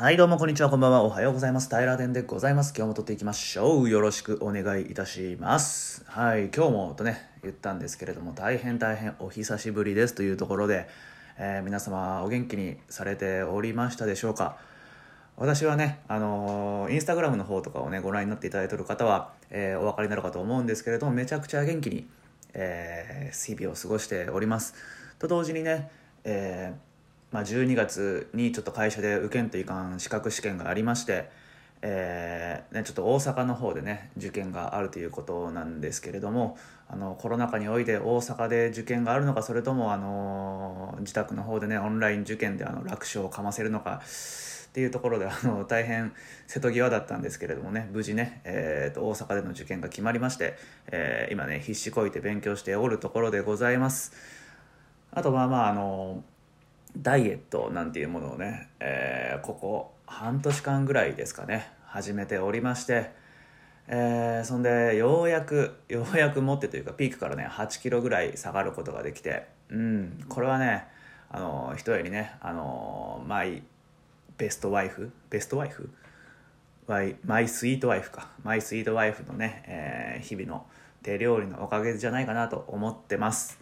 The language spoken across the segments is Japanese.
はい、どうもこんにちは、こんばんは。おはようございます。平田でございます。今日も撮っていきましょう。よろしくお願いいたします。はい、今日もとね、言ったんですけれども、大変大変お久しぶりですというところで、えー皆様お元気にされておりましたでしょうか私はね、あのーインスタグラムの方とかをね、ご覧になっていただいている方は、えーお分かりになるかと思うんですけれども、めちゃくちゃ元気に、えー日々を過ごしております。と同時にね、えーまあ、12月にちょっと会社で受験といかん資格試験がありまして、えーね、ちょっと大阪の方でね受験があるということなんですけれどもあのコロナ禍において大阪で受験があるのかそれともあの自宅の方でねオンライン受験であの楽勝をかませるのかっていうところであの大変瀬戸際だったんですけれどもね無事ね、えーと大阪での受験が決まりまして、えー今ね必死こいて勉強しておるところでございます。あとまあまああのダイエットなんていうものをね、えーここ半年間ぐらいですかね始めておりまして、えーそんでようやくようやく持ってというかピークからね8キロぐらい下がることができてうんこれはねあの一重にねあのマイベストワイフベストワイフワイマイスイートワイフか。マイスイートワイフのね、えー日々の手料理のおかげじゃないかなと思ってます。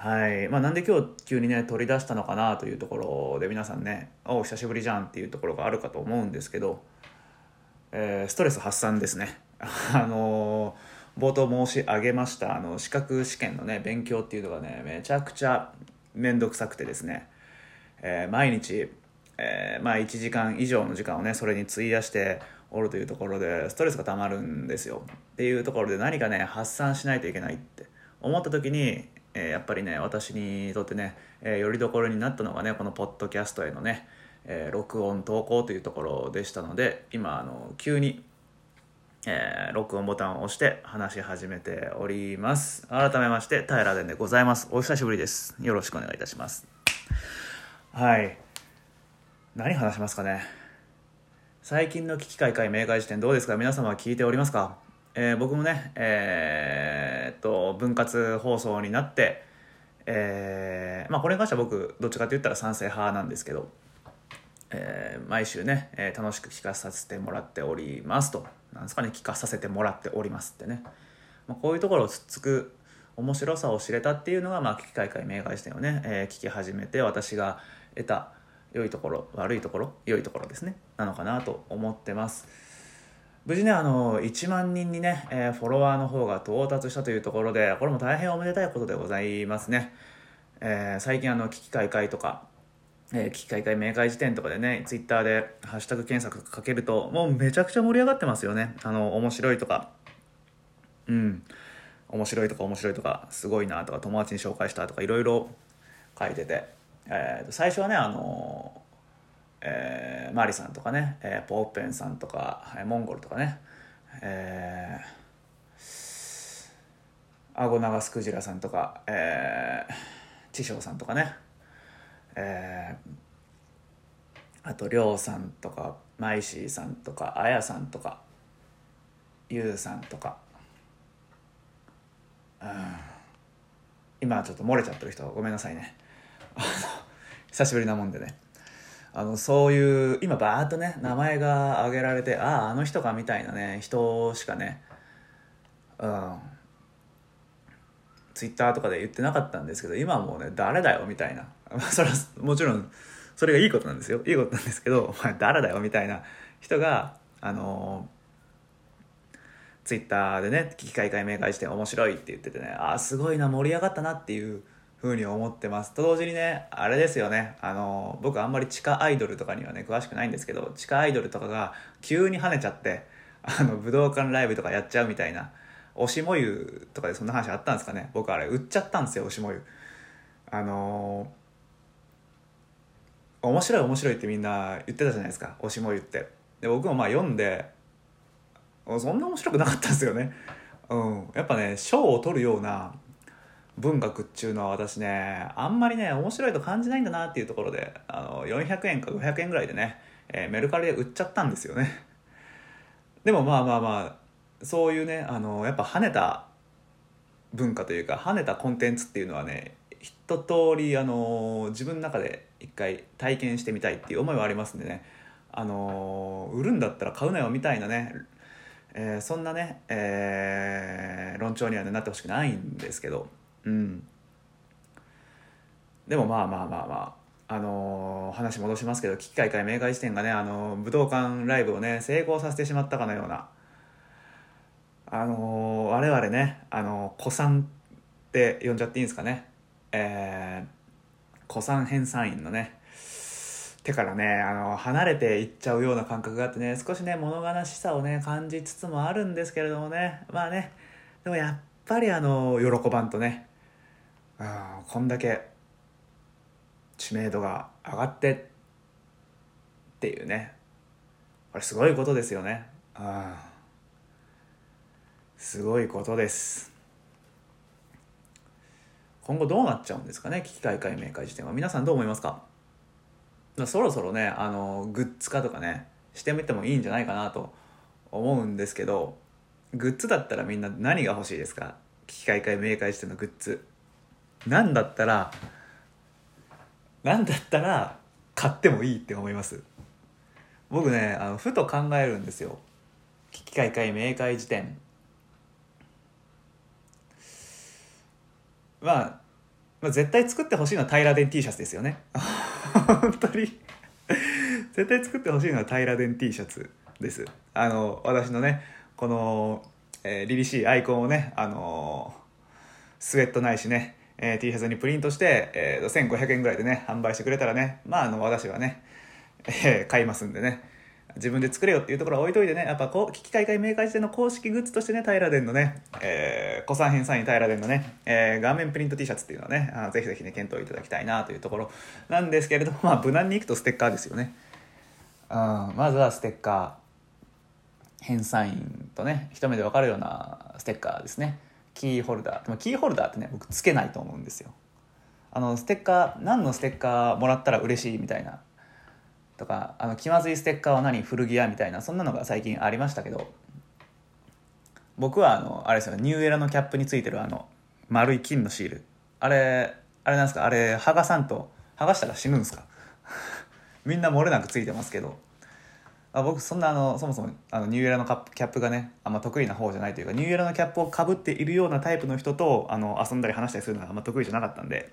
はい。まあ、なんで今日急にね取り出したのかなというところで皆さんね「お久しぶりじゃん」っていうところがあるかと思うんですけど、えーストレス発散ですね。あのー冒頭申し上げましたあの資格試験のね勉強っていうのがねめちゃくちゃ面倒くさくてですね、えー毎日、えまあ、1時間以上の時間をねそれに費やしておるというところでストレスがたまるんですよ。っていうところで何かね発散しないといけないって思った時に、えーやっぱりね私にとってね、えーよりどころになったのがねこのポッドキャストへのね、えー録音投稿というところでしたので今あの急に、えー録音ボタンを押して話し始めております。改めまして平田でございます。お久しぶりです。よろしくお願いいたします。はい。何話しますかね。最近の危機開会明快辞典どうですか？皆様は聞いておりますか、えー僕もねえーっと分割放送になってえーまあこれに関しては僕どっちかと言ったら賛成派なんですけど、えー毎週ね、えー楽しく聞かさせてもらっておりますと。なんですかね聞かさせてもらっておりますってね、まあ、こういうところをつっつく面白さを知れたっていうのが、まあ、危機開会明快辞典をね、えー聞き始めて私が得た良いところ悪いところ良いところですね。なのかなと思ってます。無事ねあの1万人にね、えーフォロワーの方が到達したというところでこれも大変おめでたいことでございますね、えー最近あの危機開会とかえー危機開会明快辞典とかでねツイッターでハッシュタグ検索かけるともうめちゃくちゃ盛り上がってますよね。あの面白いとか。うん。面白いとか面白いとかすごいなとか友達に紹介したとかいろいろ書いてて、えー最初はねあのえーマリさんとかね、えーポーペンさんとかえーモンゴルとかねえーアゴナガスクジラさんとか、えー、チショウさんとかね、えーあとりょうさんとかマイシーさんとかあやさんとかゆうさんとか、うん、今ちょっと漏れちゃってる人ごめんなさいね。久しぶりなもんでね。あのそういう今バーッとね名前が挙げられてあああの人かみたいなね人しかねうん。ツイッターとかで言ってなかったんですけど今もうね誰だよみたいな。それはもちろんそれがいいことなんですよ。いいことなんですけどお前誰だよみたいな。人があのツイッターでね危機開会明快して面白いって言っててねああすごいな盛り上がったなっていうふうに思ってます。と同時にねあれですよね。あの僕あんまり地下アイドルとかにはね詳しくないんですけど地下アイドルとかが急に跳ねちゃってあの武道館ライブとかやっちゃうみたいな推しもゆとかでそんな話あったんですかね。僕あれ売っちゃったんですよ推しもゆあのー面白い面白いってみんな言ってたじゃないですか推しもゆって。で僕もまあ読んでそんな面白くなかったんですよね。うん。やっぱね賞を取るような文学っていうのは私ねあんまりね面白いと感じないんだなっていうところであの400円か500円ぐらいでね、えーメルカリで売っちゃったんですよね。でもまあまあまあそういうねあのやっぱ跳ねた文化というか跳ねたコンテンツっていうのはね一通りあの自分の中で一回体験してみたいっていう思いはありますんでね。あの売るんだったら買うなよみたいなね、えーそんなね、えー論調には、ね、なってほしくないんですけど。うん。でもまあまあまあまああのー話戻しますけど危機開会明快時点がね、あのー武道館ライブをね成功させてしまったかのようなあのー我々ね、あのー、古参って呼んじゃっていいんですかね。えー、古参編纂員のね手からね、あの離れていっちゃうような感覚があってね少しね物悲しさをね感じつつもあるんですけれどもね。まあねでもやっぱりあの喜ばんとねうんこんだけ知名度が上がってっていうね。これすごいことですよね。うんすごいことです。今後どうなっちゃうんですかね危機開会明快時点は。皆さんどう思いますか？そろそろねあのグッズ化とかねしてみてもいいんじゃないかなと思うんですけどグッズだったらみんな何が欲しいですか？機開会明快時点のグッズ。なんだったらなんだったら買ってもいいって思います。僕ねあのふと考えるんですよ。機開会明快時点。まあ、まあ、絶対作ってほしいのは平電 T シャツですよね。本当に。絶対作ってほしいのは平電 T シャツです。あの私のねこの、えー、凛々しいアイコンをねあのスウェットないしね、えー、T シャツにプリントして、えー、1500円ぐらいでね販売してくれたらねまああの私はね、えー買いますんでね。自分で作れよっていうところは置いといてねやっぱこう危機開会明快時点の公式グッズとしてね平電のね、えー、古参編サイン平電のね、えー、顔面プリント T シャツっていうのはねあぜひぜひね検討いただきたいなというところなんですけれどもまあ無難にいくとステッカーですよね。うんまずはステッカー。返済員とね一目で分かるようなステッカーですね。キーホルダー。でもキーホルダーってね僕つけないと思うんですよ。あのステッカー何のステッカーもらったら嬉しいみたいな。とかあの気まずいステッカーは何古着屋みたいなそんなのが最近ありましたけど。僕はあのあれですよニューエラのキャップについてるあの丸い金のシール。あれあれなんですか？あれ剥がさんと剥がしたら死ぬんですか？みんな漏れなくついてますけど。あ僕そんなあのそもそもあのニューエラのカップキャップがねあんま得意な方じゃないというかニューエラのキャップをかぶっているようなタイプの人とあの遊んだり話したりするのがあんま得意じゃなかったんで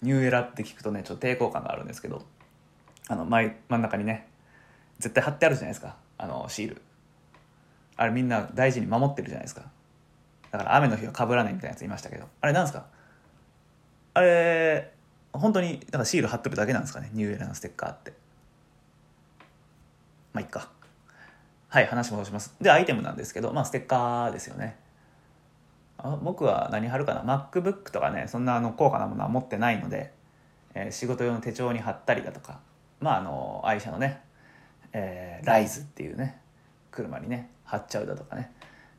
ニューエラって聞くとねちょっと抵抗感があるんですけどあの前真ん中にね絶対貼ってあるじゃないですか。あのシール。あれみんな大事に守ってるじゃないですか。だから雨の日は被らないみたいなやついましたけど。あれなんですか？あれ本当にだからシール貼っとるだけなんですかねニューエラのステッカーって。まあいっか。はい話戻します。でアイテムなんですけどまあステッカーですよね。あ僕は何貼るかな？MacBook とかねそんなあの高価なものは持ってないので、えー仕事用の手帳に貼ったりだとかまああの愛車のね、えーライズっていうね車にね貼っちゃうだとかね、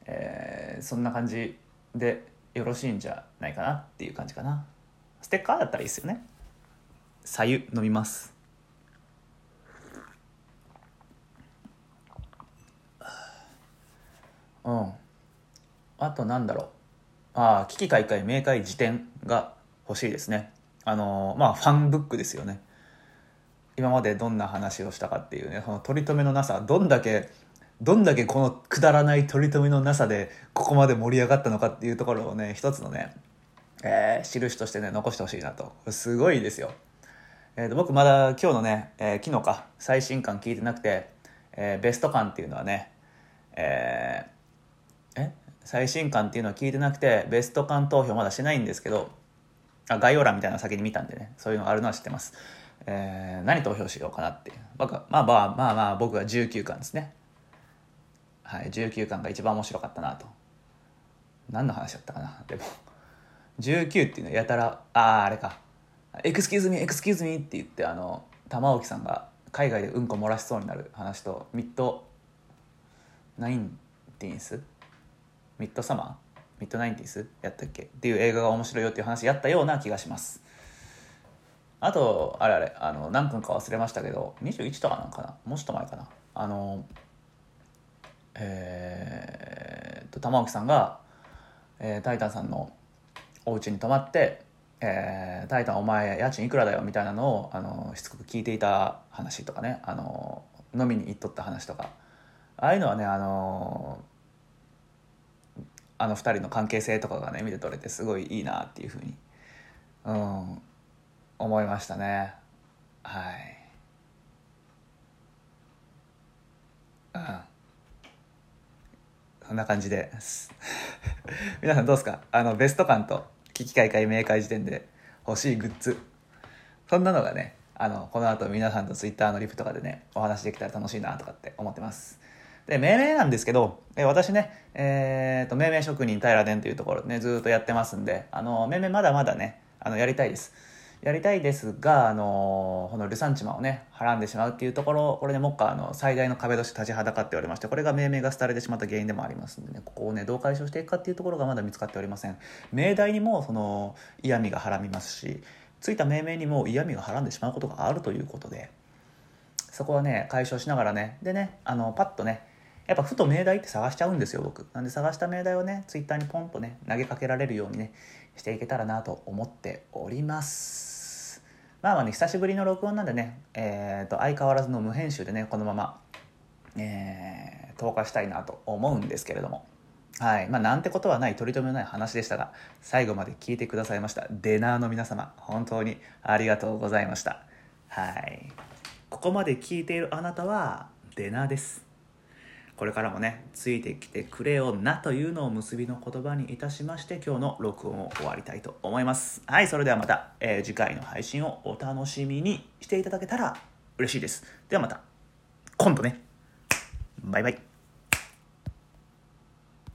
えーそんな感じでよろしいんじゃないかなっていう感じかな。ステッカーだったらいいですよね。左右飲みます。あとなんだろう。ああ危機開会明快辞典が欲しいですね。あのまあファンブックですよね。今までどんな話をしたかっていうねその取り留めのなさどんだけどんだけこのくだらない取り留めのなさでここまで盛り上がったのかっていうところをね一つのね、えー印としてね残してほしいなと。すごいですよ、えーと僕まだ今日のね、えー昨日か最新刊聞いてなくて、えーベスト刊っていうのはねえーえ？最新刊っていうのは聞いてなくてベスト刊投票まだしてないんですけどあ概要欄みたいなの先に見たんでねそういうのがあるのは知ってます、えー何投票しようかなっていう。僕まあまあまあまあ僕は19巻ですね。はい19巻が一番面白かったなと。何の話だったかなでも。19っていうのはやたらあああれか。 Excuse me excuse me って言ってあの玉置さんが海外でうんこ漏らしそうになる話とミッドナインティンスミッドサマー？ミッドナインティース？やったっけ？っていう映画が面白いよっていう話やったような気がします。あとあれあれあの何分か忘れましたけど21とかなんかな？もうちょっと前かな？あのえーっと玉置さんが、えータイタンさんのお家に泊まって、えー、タイタンお前家賃いくらだよみたいなのをあのしつこく聞いていた話とかね。あの飲みに行っとった話とか。ああいうのはねあのあの2人の関係性とかがね見て取れてすごいいいなっていうふうに、うん、思いましたね。はい。うん。そんな感じです。皆さんどうですか？あのベスト感と危機開会明快時点で欲しいグッズ。そんなのがねあのこの後皆さんと Twitter のリプとかでねお話できたら楽しいなとかって思ってます。で命名なんですけどえ私ねえっ、ー、と命名職人平殿というところでねずっとやってますんであの命名まだまだねあのやりたいですやりたいですが、あのこのルサンチマをね、はらんでしまうっていうところ、これね、目下、あの、最大の壁として立ちはだかっておりまして、これが命名が廃れてしまった原因でもありますんでね、ここをね、どう解消していくかっていうところがまだ見つかっておりません。命題にも、その、嫌味がはらみますし、ついた命名にも嫌味がはらんでしまうことがあるということで、そこはね、解消しながらね、でね、あの、パッとね、やっぱふと命題って探しちゃうんですよ、僕。なんで探した命題をね、ツイッターにポンとね、投げかけられるようにね、していけたらなと思っております。まあまあね、久しぶりの録音なんでね、えー、と相変わらずの無編集でね、このまま、えー、投下したいなと思うんですけれども。はい。まあ、なんてことはない、取り留めのない話でしたが、最後まで聞いてくださいました。デナーの皆様、本当にありがとうございました。はい。ここまで聞いているあなたは、デナーです。これからもねついてきてくれよなというのを結びの言葉にいたしまして今日の録音を終わりたいと思います。はいそれではまた、えー、次回の配信をお楽しみにしていただけたら嬉しいです。ではまた今度ね。バイバイ。